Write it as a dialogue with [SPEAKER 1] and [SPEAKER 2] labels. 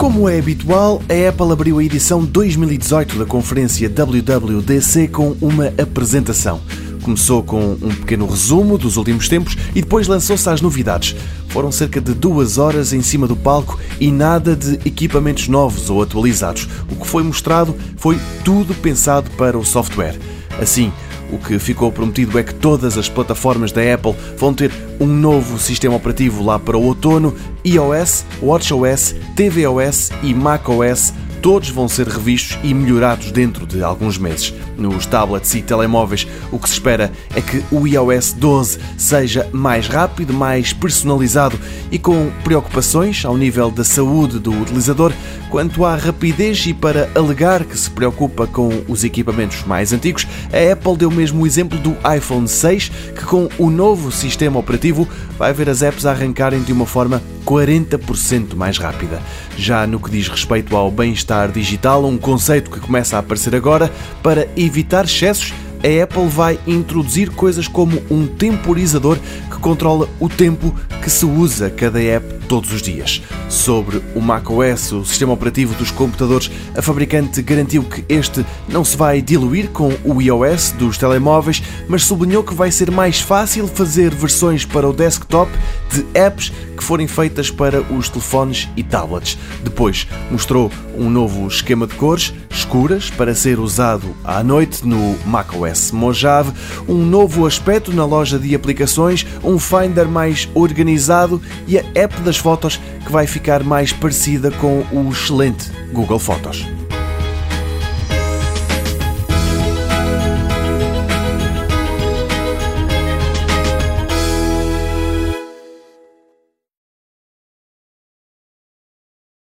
[SPEAKER 1] Como é habitual, a Apple abriu a edição 2018 da conferência WWDC com uma apresentação. Começou com um pequeno resumo dos últimos tempos e depois lançou-se às novidades. Foram cerca de duas horas em cima do palco e nada de equipamentos novos ou atualizados. O que foi mostrado foi tudo pensado para o software. Assim, o que ficou prometido é que todas as plataformas da Apple vão ter um novo sistema operativo lá para o outono: iOS, WatchOS, tvOS e macOS todos vão ser revistos e melhorados dentro de alguns meses. Nos tablets e telemóveis, o que se espera é que o iOS 12 seja mais rápido, mais personalizado e com preocupações ao nível da saúde do utilizador quanto à rapidez e para alegar que se preocupa com os equipamentos mais antigos, a Apple deu mesmo o exemplo do iPhone 6, que com o novo sistema operativo vai ver as apps arrancarem de uma forma 40% mais rápida. Já no que diz respeito ao bem-estar digital, um conceito que começa a aparecer agora para evitar excessos a Apple vai introduzir coisas como um temporizador que controla o tempo que se usa cada app todos os dias. Sobre o macOS, o sistema operativo dos computadores, a fabricante garantiu que este não se vai diluir com o iOS dos telemóveis, mas sublinhou que vai ser mais fácil fazer versões para o desktop de apps que forem feitas para os telefones e tablets. Depois mostrou um novo esquema de cores escuras para ser usado à noite no macOS Mojave, um novo aspecto na loja de aplicações, um Finder mais organizado e a app das fotos que vai ficar mais parecida com o excelente Google Fotos.